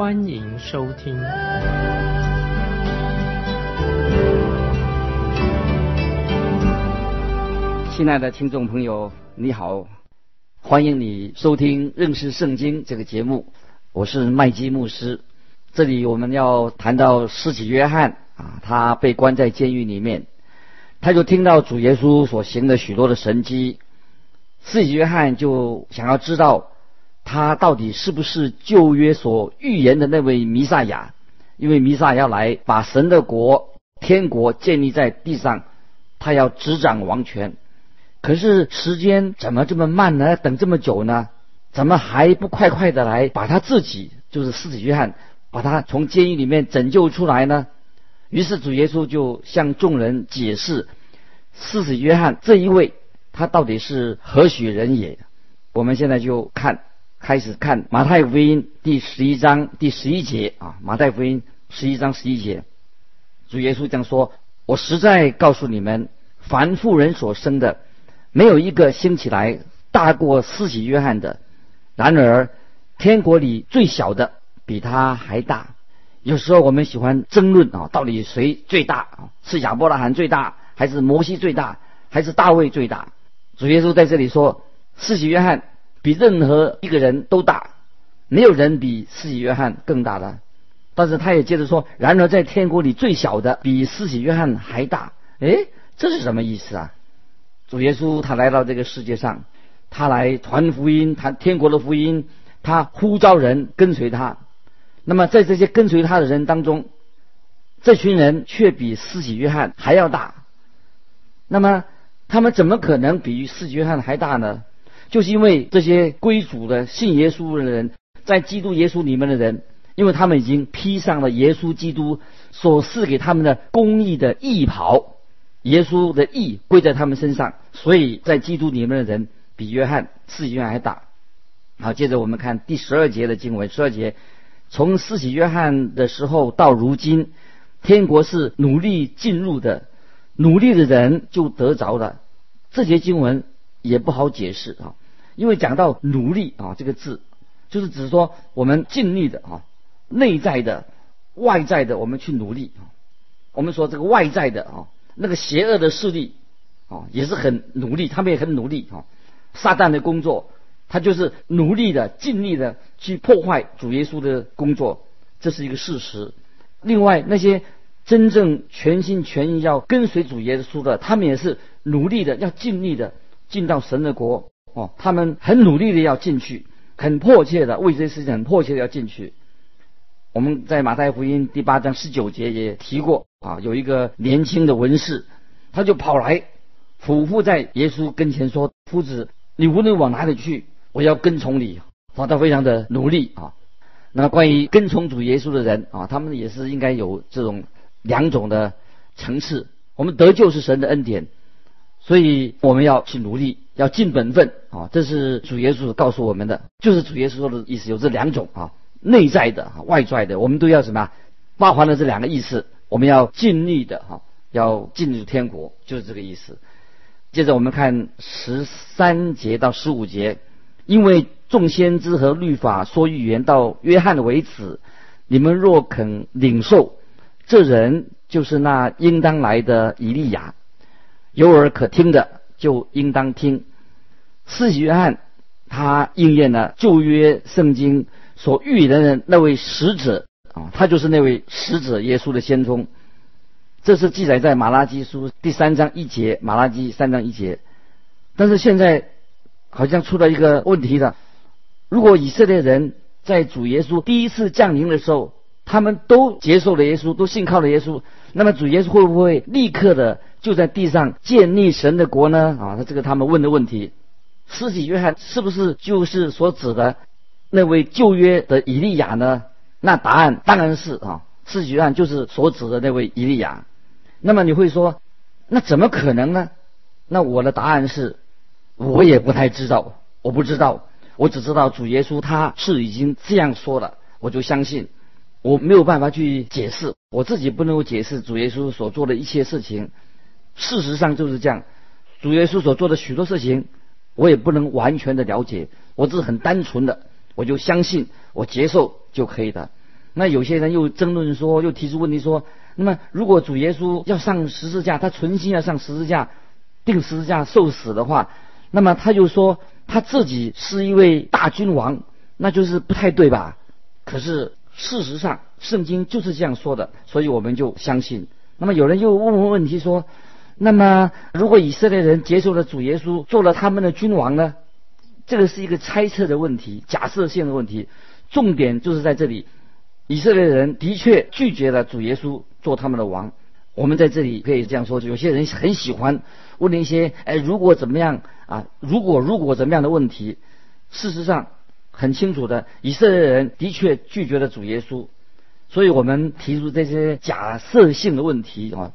欢迎收听。亲爱的听众朋友，你好，欢迎你收听认识圣经这个节目，我是麦基牧师。这里我们要谈到施洗约翰啊，他被关在监狱里面。他就听到主耶稣所行的许多的神迹，施洗约翰就想要知道他到底是不是旧约所预言的那位弥赛亚，因为弥赛亚要来把神的国、天国建立在地上，他要执掌王权。可是时间怎么这么慢呢？等这么久呢？怎么还不快快的来把他自己，就是四子约翰，把他从监狱里面拯救出来呢？于是主耶稣就向众人解释，四子约翰这一位他到底是何许人也？我们现在就看，开始看马太福音第十一章第十一节啊，马太福音十一章十一节，主耶稣这样说：“我实在告诉你们，凡妇人所生的，没有一个兴起来大过施洗约翰的。然而，天国里最小的比他还大。”有时候我们喜欢争论啊，到底谁最大啊？是亚伯拉罕最大，还是摩西最大，还是大卫最大？主耶稣在这里说，四喜约翰比任何一个人都大，没有人比世袭约翰更大的。但是他也接着说，然而在天国里最小的比世袭约翰还大。哎，这是什么意思啊？主耶稣他来到这个世界上，他来传福音，谈天国的福音，他呼召人跟随他。那么，在这些跟随他的人当中，这群人却比施洗约翰还要大。那么，他们怎么可能比施洗约翰还大呢？就是因为这些归主的、信耶稣的人，在基督耶稣里面的人，因为他们已经披上了耶稣基督所赐给他们的公义的义袍，耶稣的义归在他们身上，所以在基督里面的人比约翰、施洗约翰还大。好，接着我们看第十二节的经文，十二节。从四、喜约翰的时候到如今，天国是努力进入的，努力的人就得着了。这节经文也不好解释啊，因为讲到努力啊这个字，就是指说我们尽力的啊，内在的、外在的，我们去努力啊。我们说这个外在的啊，那个邪恶的势力啊，也是很努力，他们也很努力啊。撒旦的工作。他就是努力的、尽力的去破坏主耶稣的工作，这是一个事实。另外，那些真正全心全意要跟随主耶稣的，他们也是努力的、要尽力的进到神的国。哦，他们很努力的要进去，很迫切的为这些事情很迫切的要进去。我们在马太福音第八章十九节也提过啊，有一个年轻的文士，他就跑来俯伏在耶稣跟前说：“夫子，你无论往哪里去。”我要跟从你，啊，他非常的努力啊。那关于跟从主耶稣的人啊，他们也是应该有这种两种的层次。我们得救是神的恩典，所以我们要去努力，要尽本分啊。这是主耶稣告诉我们的，就是主耶稣说的意思，有这两种啊，内在的、外在的，我们都要什么？包含了这两个意思，我们要尽力的哈，要进入天国，就是这个意思。接着我们看十三节到十五节。因为众先知和律法说预言到约翰为止，你们若肯领受，这人就是那应当来的以利亚。有耳可听的就应当听。四喜约翰他应验了旧约圣经所预言的那位使者啊，他就是那位使者耶稣的先锋。这是记载在马拉基书第三章一节，马拉基三章一节。但是现在。好像出了一个问题的。如果以色列人在主耶稣第一次降临的时候，他们都接受了耶稣，都信靠了耶稣，那么主耶稣会不会立刻的就在地上建立神的国呢？啊，那这个他们问的问题。施洗约翰是不是就是所指的那位旧约的以利亚呢？那答案当然是啊，施洗约翰就是所指的那位以利亚。那么你会说，那怎么可能呢？那我的答案是，我也不太知道，我不知道，我只知道主耶稣他是已经这样说了，我就相信，我没有办法去解释，我自己不能够解释主耶稣所做的一切事情。事实上就是这样，主耶稣所做的许多事情，我也不能完全的了解，我只是很单纯的，我就相信，我接受就可以的。那有些人又争论说，又提出问题说，那么如果主耶稣要上十字架，他存心要上十字架，定十字架受死的话，那么他就说他自己是一位大君王，那就是不太对吧？可是事实上，圣经就是这样说的，所以我们就相信。那么有人又问问问题说，那么如果以色列人接受了主耶稣，做了他们的君王呢？这个是一个猜测的问题，假设性的问题，重点就是在这里。以色列人的确拒绝了主耶稣做他们的王。我们在这里可以这样说：，有些人很喜欢问那些“哎，如果怎么样啊？如果如果怎么样的问题？”事实上，很清楚的，以色列人的确拒绝了主耶稣。所以我们提出这些假设性的问题啊，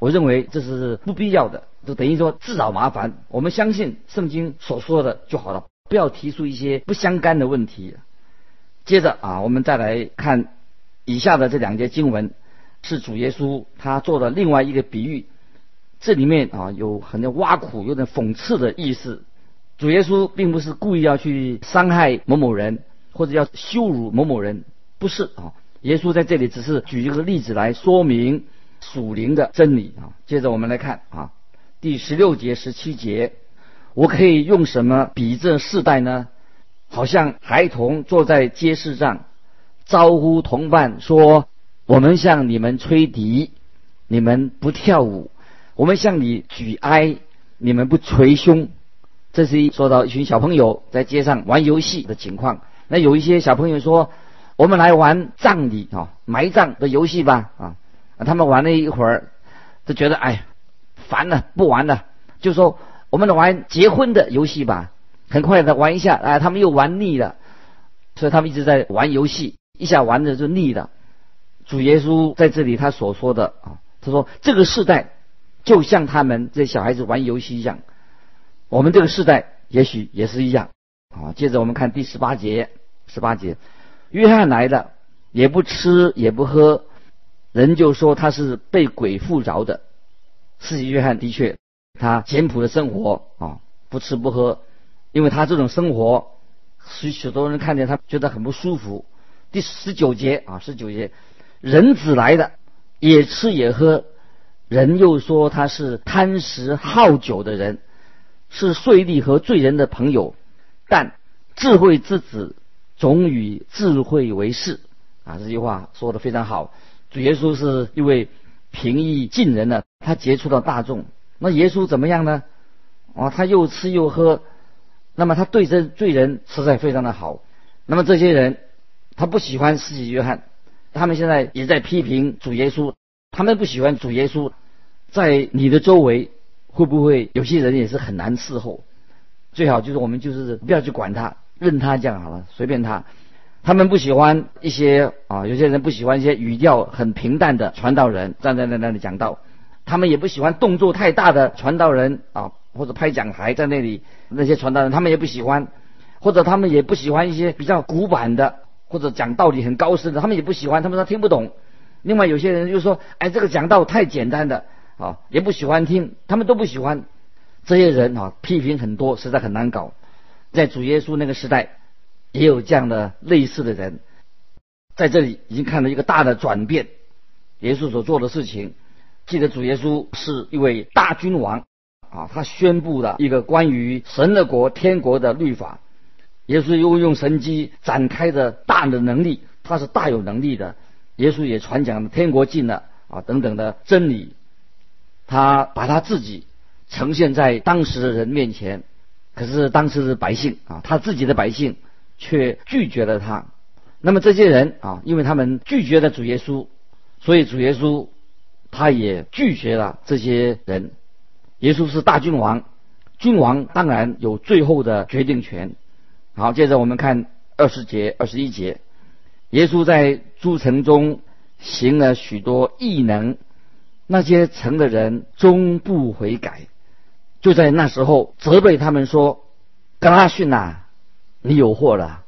我认为这是不必要的，就等于说自找麻烦。我们相信圣经所说的就好了，不要提出一些不相干的问题。接着啊，我们再来看以下的这两节经文，是主耶稣他做的另外一个比喻。这里面啊有很多挖苦、有点讽刺的意思。主耶稣并不是故意要去伤害某某人，或者要羞辱某某人，不是啊。耶稣在这里只是举一个例子来说明属灵的真理啊。接着我们来看啊，第十六节、十七节，我可以用什么比这世代呢？好像孩童坐在街市上，招呼同伴说：“我们向你们吹笛，你们不跳舞；我们向你举哀，你们不捶胸。”这是一说到一群小朋友在街上玩游戏的情况。那有一些小朋友说：“我们来玩葬礼啊，埋葬的游戏吧。”啊，他们玩了一会儿，就觉得哎，烦了，不玩了，就说：“我们玩结婚的游戏吧。”很快的玩一下，哎，他们又玩腻了，所以他们一直在玩游戏，一下玩的就腻了。主耶稣在这里他所说的啊，他说这个时代就像他们这小孩子玩游戏一样，我们这个时代也许也是一样啊。接着我们看第十八节，十八节，约翰来了，也不吃也不喝，人就说他是被鬼附着的。四己约翰的确，他简朴的生活啊，不吃不喝。因为他这种生活，许许多人看见他觉得很不舒服。第十九节啊，十九节，人子来的，也吃也喝，人又说他是贪食好酒的人，是税吏和罪人的朋友。但智慧之子总与智慧为事啊，这句话说的非常好。主耶稣是一位平易近人的，他接触到大众。那耶稣怎么样呢？啊，他又吃又喝。那么他对这罪人实在非常的好。那么这些人，他不喜欢司洗约翰，他们现在也在批评主耶稣。他们不喜欢主耶稣，在你的周围会不会有些人也是很难伺候？最好就是我们就是不要去管他，任他这样好了，随便他。他们不喜欢一些啊，有些人不喜欢一些语调很平淡的传道人站在那里讲道，他们也不喜欢动作太大的传道人啊。或者拍讲台在那里，那些传道人他们也不喜欢，或者他们也不喜欢一些比较古板的，或者讲道理很高深的，他们也不喜欢，他们说听不懂。另外有些人就说，哎，这个讲道太简单的啊，也不喜欢听，他们都不喜欢。这些人啊，批评很多，实在很难搞。在主耶稣那个时代，也有这样的类似的人，在这里已经看到一个大的转变。耶稣所做的事情，记得主耶稣是一位大君王。啊，他宣布了一个关于神的国、天国的律法，耶稣又用神机展开的大的能力，他是大有能力的。耶稣也传讲天国近了啊等等的真理，他把他自己呈现在当时的人面前，可是当时的百姓啊，他自己的百姓却拒绝了他。那么这些人啊，因为他们拒绝了主耶稣，所以主耶稣他也拒绝了这些人。耶稣是大君王，君王当然有最后的决定权。好，接着我们看二十节、二十一节，耶稣在诸城中行了许多异能，那些城的人终不悔改，就在那时候责备他们说：“格拉逊呐，你有祸了；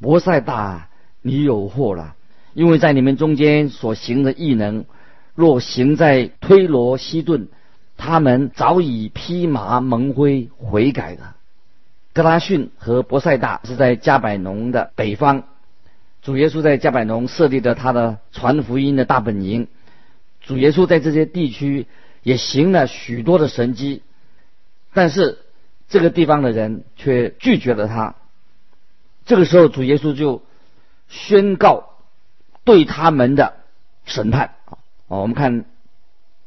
博塞大，你有祸了，因为在你们中间所行的异能，若行在推罗西顿，他们早已披麻蒙灰悔改了。”格拉逊和博塞大是在加百农的北方。主耶稣在加百农设立了他的传福音的大本营。主耶稣在这些地区也行了许多的神迹，但是这个地方的人却拒绝了他。这个时候，主耶稣就宣告对他们的审判啊！我们看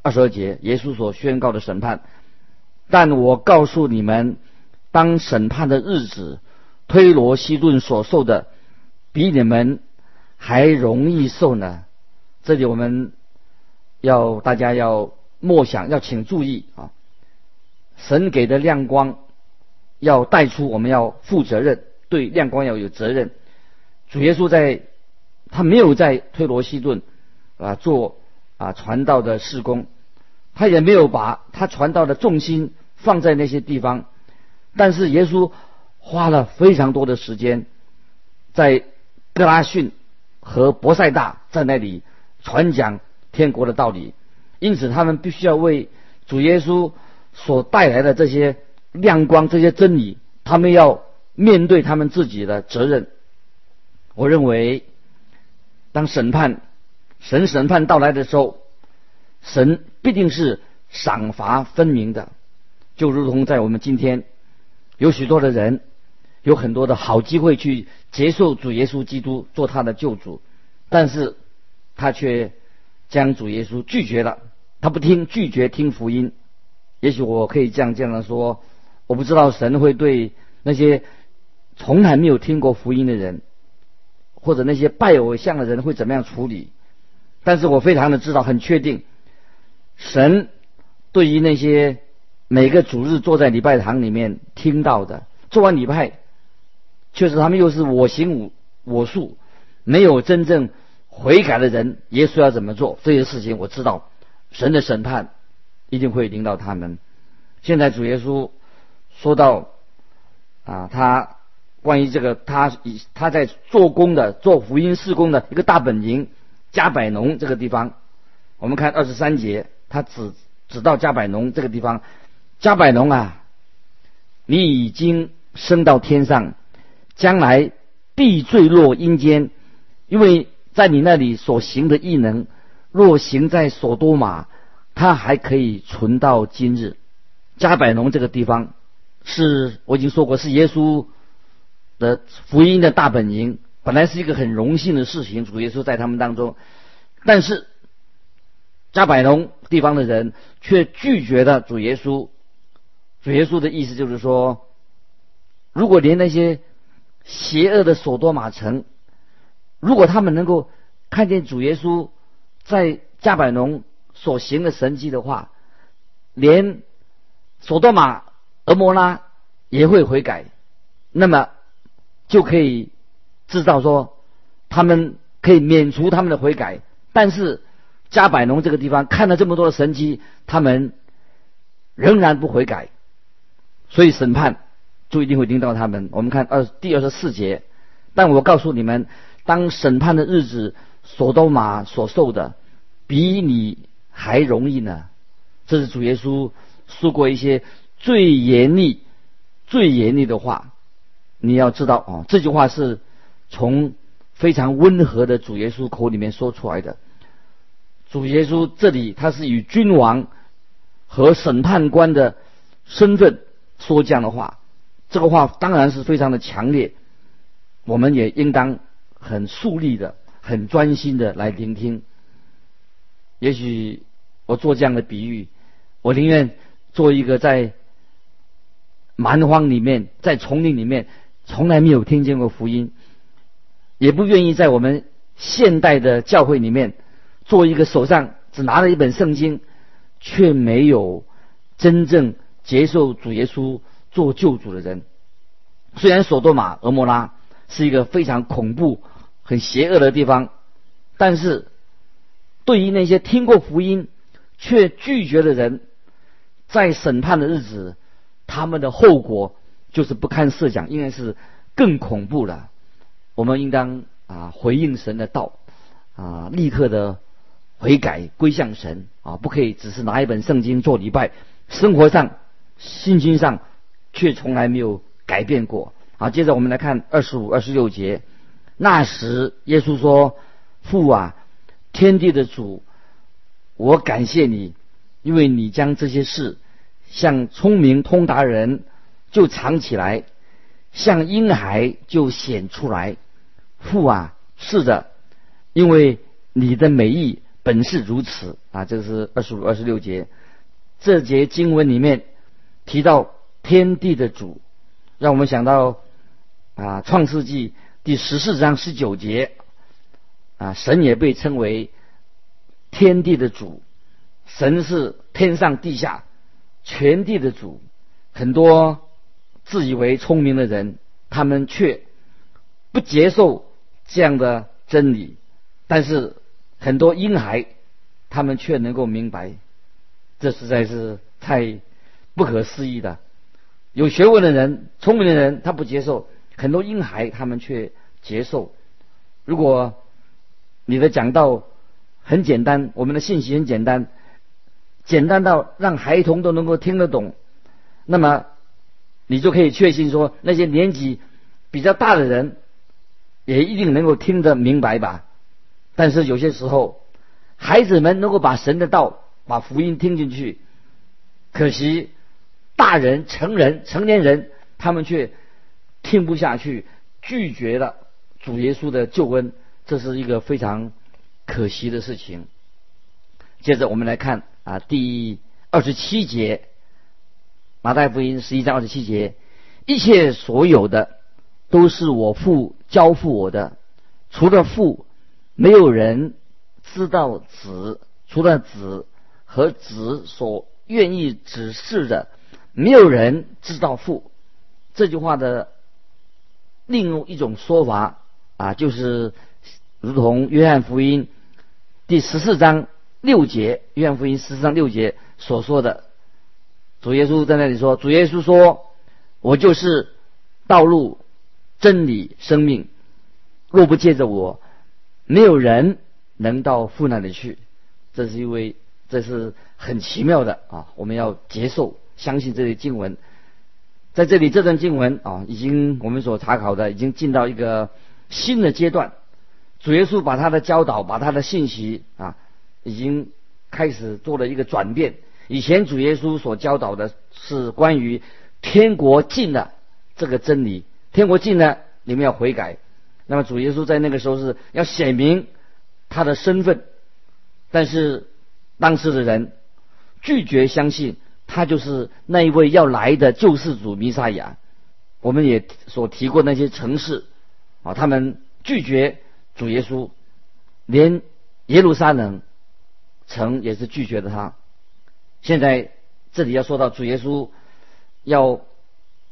二十二节，耶稣所宣告的审判。但我告诉你们，当审判的日子，推罗西顿所受的。比你们还容易受呢。这里我们要大家要默想，要请注意啊！神给的亮光要带出，我们要负责任，对亮光要有责任。主耶稣在，他没有在推罗西顿啊做啊传道的事工，他也没有把他传道的重心放在那些地方，但是耶稣花了非常多的时间在。格拉逊和博塞大在那里传讲天国的道理，因此他们必须要为主耶稣所带来的这些亮光、这些真理，他们要面对他们自己的责任。我认为，当审判、神审判到来的时候，神必定是赏罚分明的，就如同在我们今天有许多的人。有很多的好机会去接受主耶稣基督做他的救主，但是他却将主耶稣拒绝了。他不听，拒绝听福音。也许我可以这样这样说：我不知道神会对那些从来没有听过福音的人，或者那些拜偶像的人会怎么样处理。但是我非常的知道，很确定，神对于那些每个主日坐在礼拜堂里面听到的，做完礼拜。确实，他们又是我行我我素，没有真正悔改的人，耶稣要怎么做这些事情？我知道，神的审判一定会领导他们。现在主耶稣说到啊，他关于这个他以他在做工的做福音事工的一个大本营加百农这个地方，我们看二十三节，他指指到加百农这个地方，加百农啊，你已经升到天上。将来必坠落阴间，因为在你那里所行的异能，若行在所多玛，它还可以存到今日。加百农这个地方，是我已经说过，是耶稣的福音的大本营，本来是一个很荣幸的事情，主耶稣在他们当中，但是加百农地方的人却拒绝了主耶稣。主耶稣的意思就是说，如果连那些邪恶的索多玛城，如果他们能够看见主耶稣在加百农所行的神迹的话，连索多玛、俄摩拉也会悔改，那么就可以制造说他们可以免除他们的悔改。但是加百农这个地方看了这么多的神迹，他们仍然不悔改，所以审判。就一定会领到他们。我们看二第二十四节，但我告诉你们，当审判的日子，索多玛所受的比你还容易呢。这是主耶稣说过一些最严厉、最严厉的话。你要知道啊，这句话是从非常温和的主耶稣口里面说出来的。主耶稣这里他是以君王和审判官的身份说这样的话。这个话当然是非常的强烈，我们也应当很肃立的、很专心的来聆听。也许我做这样的比喻，我宁愿做一个在蛮荒里面、在丛林里面从来没有听见过福音，也不愿意在我们现代的教会里面做一个手上只拿着一本圣经，却没有真正接受主耶稣。做救主的人，虽然索多玛、俄摩拉是一个非常恐怖、很邪恶的地方，但是对于那些听过福音却拒绝的人，在审判的日子，他们的后果就是不堪设想，应该是更恐怖了。我们应当啊回应神的道啊，立刻的悔改归向神啊，不可以只是拿一本圣经做礼拜，生活上、信心上却从来没有改变过。好，接着我们来看二十五、二十六节。那时，耶稣说：“父啊，天地的主，我感谢你，因为你将这些事向聪明通达人就藏起来，像婴孩就显出来。父啊，是的，因为你的美意本是如此啊。”这个是二十五、二十六节。这节经文里面提到天地的主，让我们想到啊，《创世纪》。第十四章十九节，啊，神也被称为天地的主，神是天上地下全地的主。很多自以为聪明的人，他们却不接受这样的真理；但是很多婴孩，他们却能够明白，这实在是太不可思议的。有学问的人、聪明的人，他不接受。很多婴孩他们却接受。如果你的讲道很简单，我们的信息很简单，简单到让孩童都能够听得懂，那么你就可以确信说，那些年纪比较大的人也一定能够听得明白吧。但是有些时候，孩子们能够把神的道、把福音听进去，可惜大人、成人、成年人他们却。听不下去，拒绝了主耶稣的救恩，这是一个非常可惜的事情。接着我们来看啊，第二十七节，马太福音十一章二十七节，一切所有的都是我父交付我的，除了父，没有人知道子；除了子和子所愿意指示的，没有人知道父。这句话的。另一种说法啊，就是如同约翰福音第十四章六节，约翰福音十四章六节所说的，主耶稣在那里说：“主耶稣说，我就是道路、真理、生命，若不借着我，没有人能到父那里去。”这是因为这是很奇妙的啊，我们要接受、相信这些经文。在这里，这段经文啊，已经我们所查考的，已经进到一个新的阶段。主耶稣把他的教导，把他的信息啊，已经开始做了一个转变。以前主耶稣所教导的是关于天国近的这个真理，天国近呢，你们要悔改。那么主耶稣在那个时候是要显明他的身份，但是当时的人拒绝相信。他就是那一位要来的救世主弥撒亚。我们也所提过那些城市啊，他们拒绝主耶稣，连耶路撒冷城也是拒绝的他。现在这里要说到主耶稣要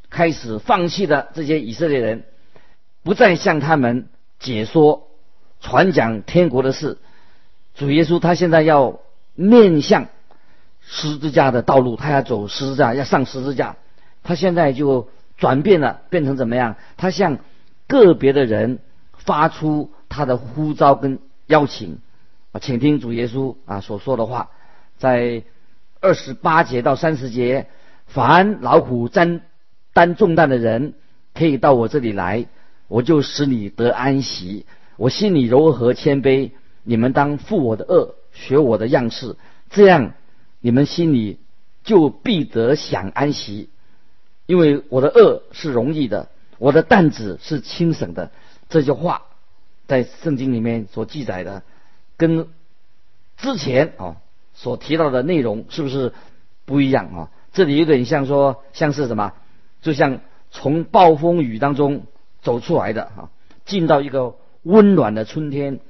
开始放弃的这些以色列人，不再向他们解说传讲天国的事。主耶稣他现在要面向。十字架的道路，他要走十字架，要上十字架。他现在就转变了，变成怎么样？他向个别的人发出他的呼召跟邀请啊，请听主耶稣啊所说的话，在二十八节到三十节，凡老虎担担重担的人，可以到我这里来，我就使你得安息。我心里柔和谦卑，你们当负我的恶，学我的样式，这样。你们心里就必得享安息，因为我的恶是容易的，我的担子是轻省的。这句话在圣经里面所记载的，跟之前啊所提到的内容是不是不一样啊？这里有点像说，像是什么？就像从暴风雨当中走出来的啊，进到一个温暖的春天，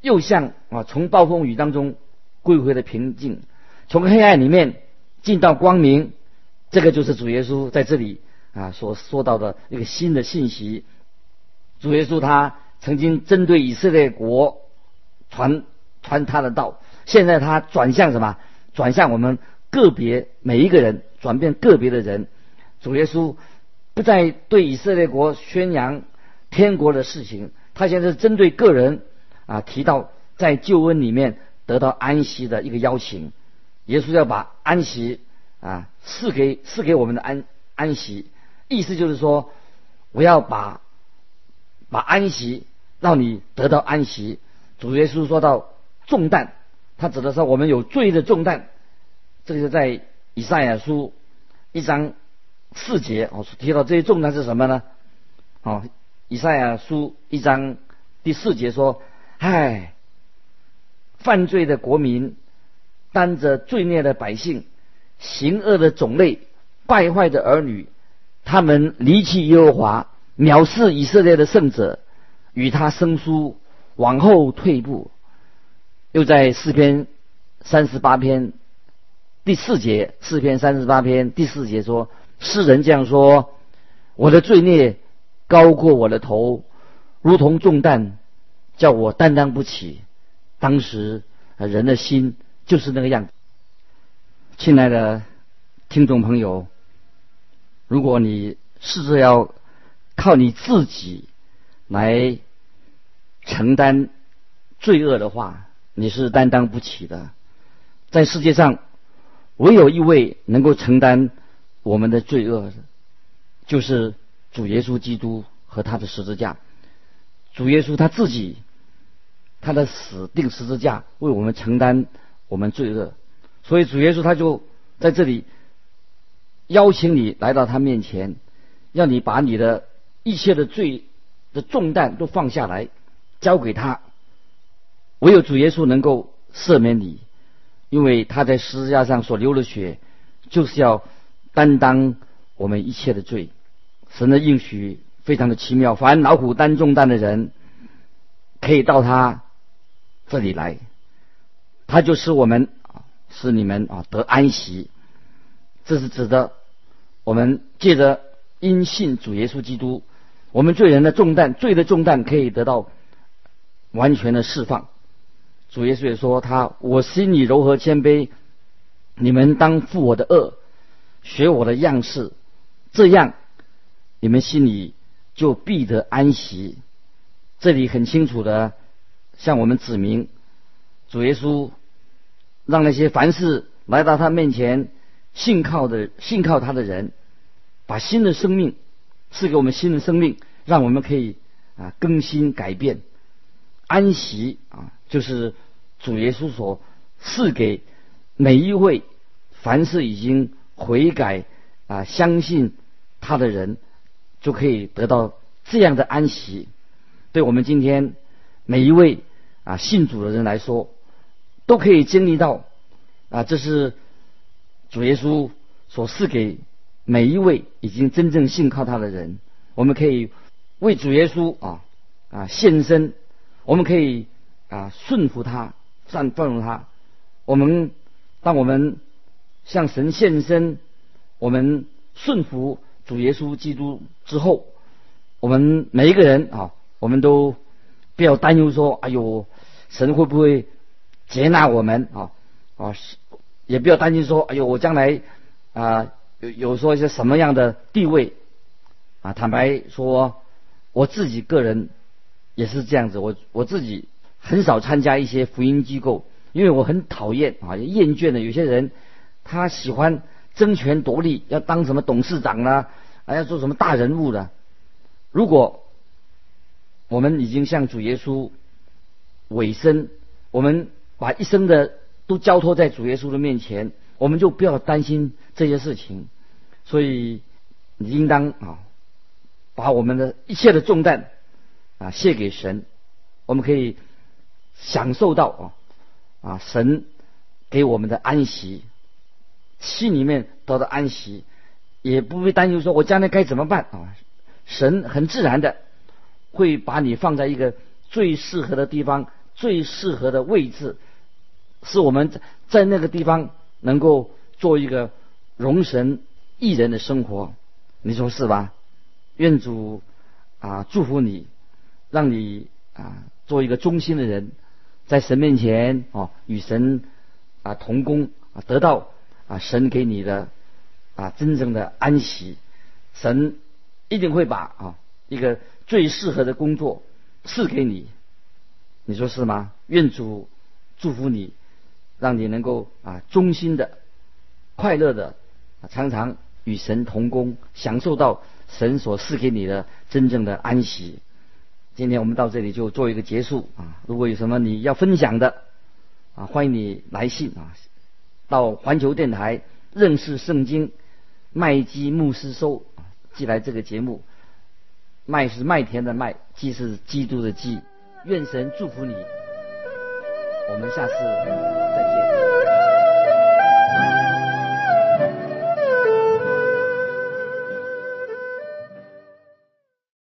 又像啊从暴风雨当中归回的平静。从黑暗里面进到光明，这个就是主耶稣在这里啊所说到的一个新的信息。主耶稣他曾经针对以色列国传传他的道。现在他转向什么？转向我们个别每一个人，转变个别的人。主耶稣不再对以色列国宣扬天国的事情，他现在是针对个人啊，提到在救恩里面得到安息的一个邀请。耶稣要把安息啊赐给赐给我们的安安息，意思就是说，我要把把安息让你得到安息。主耶稣说到重担。他指的是我们有罪的重担，这个是在以赛亚书一章四节哦提到这些重担是什么呢？哦，以赛亚书一章第四节说：“唉，犯罪的国民，担着罪孽的百姓，行恶的种类，败坏的儿女，他们离弃耶和华，藐视以色列的圣者，与他生疏，往后退步。”又在四篇三十八篇第四节，四篇三十八篇第四节说：“世人这样说，我的罪孽高过我的头，如同重担，叫我担当不起。”当时人的心就是那个样子。亲爱的听众朋友，如果你试着要靠你自己来承担罪恶的话，你是担当不起的，在世界上，唯有一位能够承担我们的罪恶，就是主耶稣基督和他的十字架。主耶稣他自己，他的死定十字架为我们承担我们罪恶，所以主耶稣他就在这里邀请你来到他面前，让你把你的一切的罪的重担都放下来，交给他。唯有主耶稣能够赦免你，因为他在十字架上所流的血，就是要担当我们一切的罪。神的应许非常的奇妙，凡老虎担重担的人，可以到他这里来，他就使我们啊，使你们啊得安息。这是指的我们借着因信主耶稣基督，我们罪人的重担、罪的重担可以得到完全的释放。主耶稣也说：“他我心里柔和谦卑，你们当负我的恶，学我的样式，这样你们心里就必得安息。”这里很清楚的向我们指明，主耶稣让那些凡是来到他面前信靠的、信靠他的人，把新的生命赐给我们新的生命，让我们可以啊更新改变，安息啊就是。主耶稣所赐给每一位凡是已经悔改啊相信他的人，就可以得到这样的安息。对我们今天每一位啊信主的人来说，都可以经历到啊，这是主耶稣所赐给每一位已经真正信靠他的人。我们可以为主耶稣啊啊献身，我们可以啊顺服他。善奉容他，我们当我们向神献身，我们顺服主耶稣基督之后，我们每一个人啊，我们都不要担忧说，哎呦，神会不会接纳我们啊？啊，也不要担心说，哎呦，我将来啊有有说一些什么样的地位啊？坦白说，我自己个人也是这样子，我我自己。很少参加一些福音机构，因为我很讨厌啊，厌倦的有些人，他喜欢争权夺利，要当什么董事长啦，还要做什么大人物的。如果我们已经向主耶稣委身，我们把一生的都交托在主耶稣的面前，我们就不要担心这些事情。所以，你应当啊，把我们的一切的重担啊卸给神，我们可以。享受到啊啊神给我们的安息，心里面得到安息，也不会担忧说我将来该怎么办啊？神很自然的会把你放在一个最适合的地方、最适合的位置，是我们在那个地方能够做一个容神一人的生活，你说是吧？愿主啊祝福你，让你啊做一个忠心的人。在神面前哦，与神啊同工啊，得到啊神给你的啊真正的安息。神一定会把啊一个最适合的工作赐给你，你说是吗？愿主祝福你，让你能够啊忠心的、快乐的，常常与神同工，享受到神所赐给你的真正的安息。今天我们到这里就做一个结束啊！如果有什么你要分享的啊，欢迎你来信啊，到环球电台认识圣经麦基牧师收寄来这个节目。麦是麦田的麦，基是基督的基。愿神祝福你，我们下次再见。